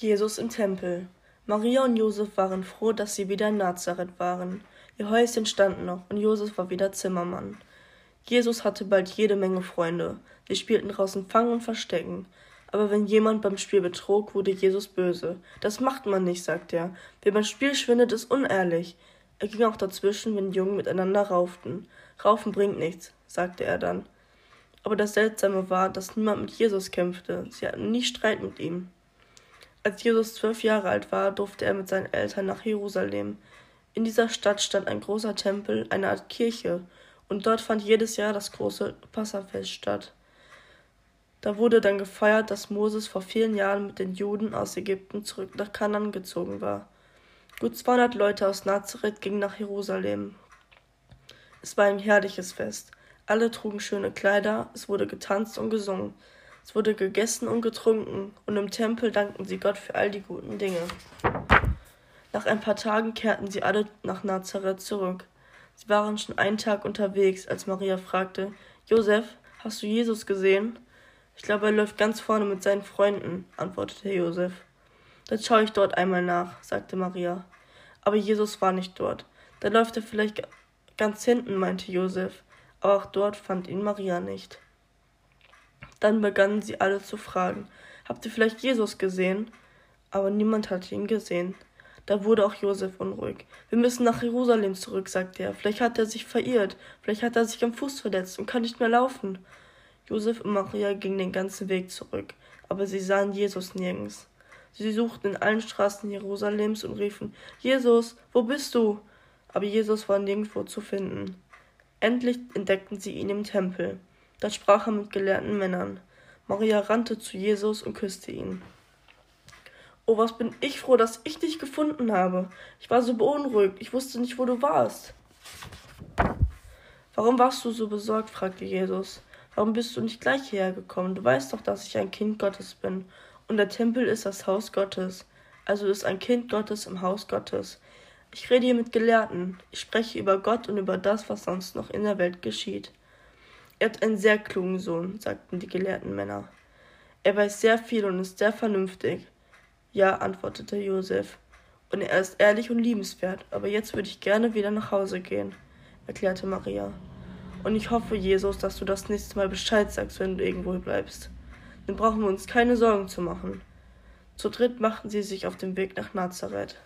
Jesus im Tempel. Maria und Josef waren froh, dass sie wieder in Nazareth waren. Ihr Häuschen stand noch und Josef war wieder Zimmermann. Jesus hatte bald jede Menge Freunde. Sie spielten draußen Fangen und Verstecken. Aber wenn jemand beim Spiel betrog, wurde Jesus böse. Das macht man nicht, sagte er. Wer beim Spiel schwindet, ist unehrlich. Er ging auch dazwischen, wenn Jungen miteinander rauften. Raufen bringt nichts, sagte er dann. Aber das Seltsame war, dass niemand mit Jesus kämpfte. Sie hatten nie Streit mit ihm. Als Jesus zwölf Jahre alt war, durfte er mit seinen Eltern nach Jerusalem. In dieser Stadt stand ein großer Tempel, eine Art Kirche, und dort fand jedes Jahr das große Passafest statt. Da wurde dann gefeiert, dass Moses vor vielen Jahren mit den Juden aus Ägypten zurück nach Kanan gezogen war. Gut 200 Leute aus Nazareth gingen nach Jerusalem. Es war ein herrliches Fest. Alle trugen schöne Kleider, es wurde getanzt und gesungen. Es wurde gegessen und getrunken, und im Tempel dankten sie Gott für all die guten Dinge. Nach ein paar Tagen kehrten sie alle nach Nazareth zurück. Sie waren schon einen Tag unterwegs, als Maria fragte, Josef, hast du Jesus gesehen? Ich glaube, er läuft ganz vorne mit seinen Freunden, antwortete Josef. Dann schaue ich dort einmal nach, sagte Maria. Aber Jesus war nicht dort. Da läuft er vielleicht ganz hinten, meinte Josef. Aber auch dort fand ihn Maria nicht. Dann begannen sie alle zu fragen, habt ihr vielleicht Jesus gesehen? Aber niemand hatte ihn gesehen. Da wurde auch Josef unruhig. Wir müssen nach Jerusalem zurück, sagte er. Vielleicht hat er sich verirrt, vielleicht hat er sich am Fuß verletzt und kann nicht mehr laufen. Josef und Maria gingen den ganzen Weg zurück, aber sie sahen Jesus nirgends. Sie suchten in allen Straßen Jerusalems und riefen Jesus, wo bist du? Aber Jesus war nirgendwo zu finden. Endlich entdeckten sie ihn im Tempel. Da sprach er mit gelehrten Männern. Maria rannte zu Jesus und küsste ihn. Oh, was bin ich froh, dass ich dich gefunden habe. Ich war so beunruhigt, ich wusste nicht, wo du warst. Warum warst du so besorgt? fragte Jesus. Warum bist du nicht gleich hierher gekommen? Du weißt doch, dass ich ein Kind Gottes bin. Und der Tempel ist das Haus Gottes. Also ist ein Kind Gottes im Haus Gottes. Ich rede hier mit Gelehrten. Ich spreche über Gott und über das, was sonst noch in der Welt geschieht. Er hat einen sehr klugen Sohn, sagten die gelehrten Männer. Er weiß sehr viel und ist sehr vernünftig. Ja, antwortete Josef. Und er ist ehrlich und liebenswert, aber jetzt würde ich gerne wieder nach Hause gehen, erklärte Maria. Und ich hoffe, Jesus, dass du das nächste Mal Bescheid sagst, wenn du irgendwo bleibst. Dann brauchen wir uns keine Sorgen zu machen. Zu dritt machten sie sich auf den Weg nach Nazareth.